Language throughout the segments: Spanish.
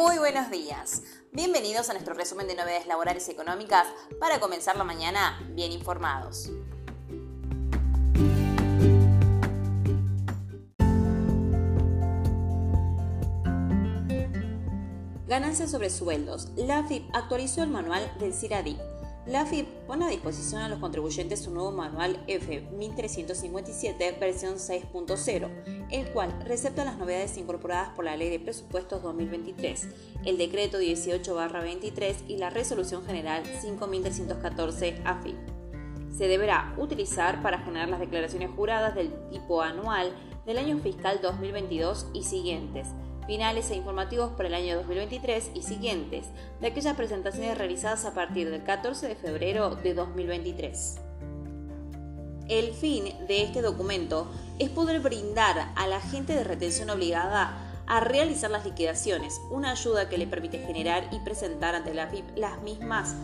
Muy buenos días. Bienvenidos a nuestro resumen de novedades laborales y económicas para comenzar la mañana bien informados. Ganancias sobre sueldos. La AFIP actualizó el manual del CIRADI la AFIP pone a disposición a los contribuyentes su nuevo manual F1357 versión 6.0, el cual recepta las novedades incorporadas por la Ley de Presupuestos 2023, el Decreto 18-23 y la Resolución General 5314 AFIP. Se deberá utilizar para generar las declaraciones juradas del tipo anual del año fiscal 2022 y siguientes finales e informativos para el año 2023 y siguientes, de aquellas presentaciones realizadas a partir del 14 de febrero de 2023. El fin de este documento es poder brindar a la gente de retención obligada a realizar las liquidaciones, una ayuda que le permite generar y presentar ante la FIP las mismas.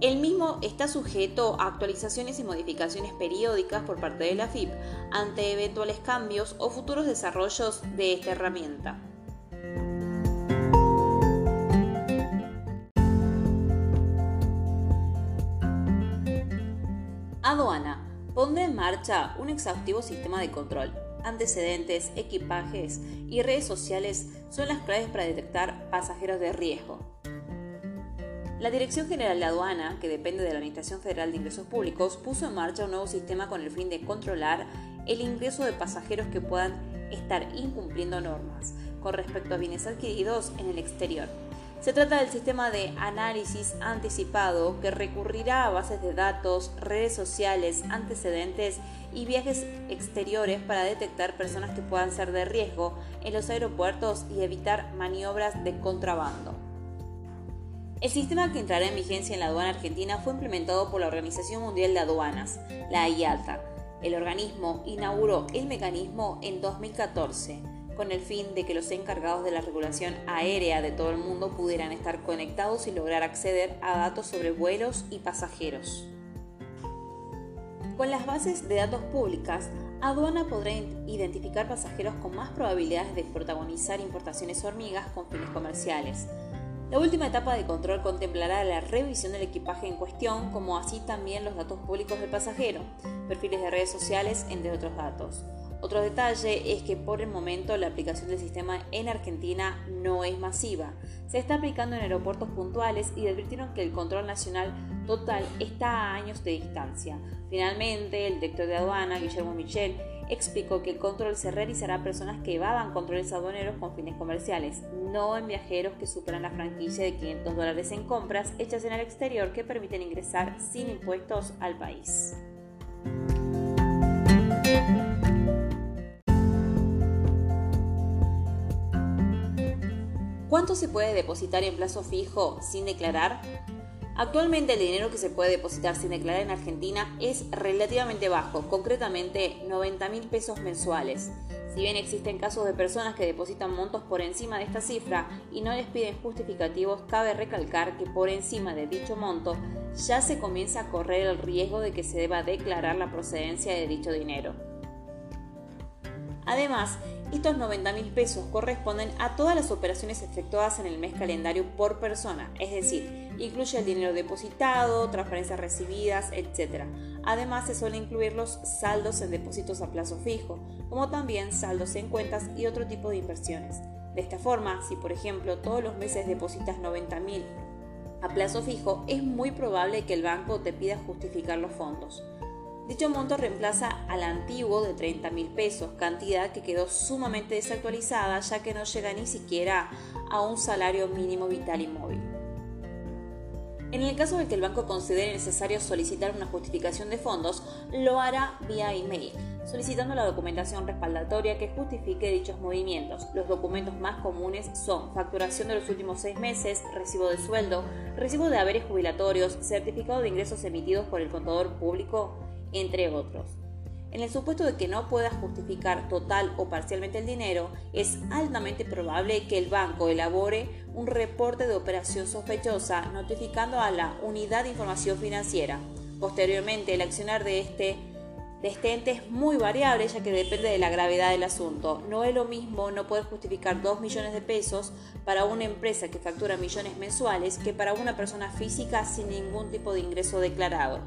El mismo está sujeto a actualizaciones y modificaciones periódicas por parte de la FIP ante eventuales cambios o futuros desarrollos de esta herramienta. Aduana pondrá en marcha un exhaustivo sistema de control. Antecedentes, equipajes y redes sociales son las claves para detectar pasajeros de riesgo. La Dirección General de Aduana, que depende de la Administración Federal de Ingresos Públicos, puso en marcha un nuevo sistema con el fin de controlar el ingreso de pasajeros que puedan estar incumpliendo normas con respecto a bienes adquiridos en el exterior. Se trata del sistema de análisis anticipado que recurrirá a bases de datos, redes sociales, antecedentes y viajes exteriores para detectar personas que puedan ser de riesgo en los aeropuertos y evitar maniobras de contrabando. El sistema que entrará en vigencia en la aduana argentina fue implementado por la Organización Mundial de Aduanas, la IATA. El organismo inauguró el mecanismo en 2014 con el fin de que los encargados de la regulación aérea de todo el mundo pudieran estar conectados y lograr acceder a datos sobre vuelos y pasajeros. Con las bases de datos públicas, aduana podrá identificar pasajeros con más probabilidades de protagonizar importaciones hormigas con fines comerciales. La última etapa de control contemplará la revisión del equipaje en cuestión, como así también los datos públicos del pasajero, perfiles de redes sociales, entre otros datos. Otro detalle es que por el momento la aplicación del sistema en Argentina no es masiva. Se está aplicando en aeropuertos puntuales y advirtieron que el control nacional total está a años de distancia. Finalmente, el director de aduana, Guillermo Michel, explicó que el control se realizará a personas que evadan controles aduaneros con fines comerciales, no en viajeros que superan la franquicia de 500 dólares en compras hechas en el exterior que permiten ingresar sin impuestos al país. ¿Cuánto se puede depositar en plazo fijo sin declarar? Actualmente el dinero que se puede depositar sin declarar en Argentina es relativamente bajo, concretamente 90 mil pesos mensuales. Si bien existen casos de personas que depositan montos por encima de esta cifra y no les piden justificativos, cabe recalcar que por encima de dicho monto ya se comienza a correr el riesgo de que se deba declarar la procedencia de dicho dinero. Además, estos 90 mil pesos corresponden a todas las operaciones efectuadas en el mes calendario por persona, es decir, incluye el dinero depositado, transferencias recibidas, etc. Además, se suelen incluir los saldos en depósitos a plazo fijo, como también saldos en cuentas y otro tipo de inversiones. De esta forma, si por ejemplo todos los meses depositas 90 mil a plazo fijo, es muy probable que el banco te pida justificar los fondos. Dicho monto reemplaza al antiguo de 30 mil pesos, cantidad que quedó sumamente desactualizada ya que no llega ni siquiera a un salario mínimo vital y móvil. En el caso de que el banco considere necesario solicitar una justificación de fondos, lo hará vía email, solicitando la documentación respaldatoria que justifique dichos movimientos. Los documentos más comunes son facturación de los últimos seis meses, recibo de sueldo, recibo de haberes jubilatorios, certificado de ingresos emitidos por el contador público, entre otros. En el supuesto de que no pueda justificar total o parcialmente el dinero, es altamente probable que el banco elabore un reporte de operación sospechosa notificando a la Unidad de Información Financiera. Posteriormente, el accionar de este de este ente es muy variable ya que depende de la gravedad del asunto. No es lo mismo no poder justificar 2 millones de pesos para una empresa que factura millones mensuales que para una persona física sin ningún tipo de ingreso declarado.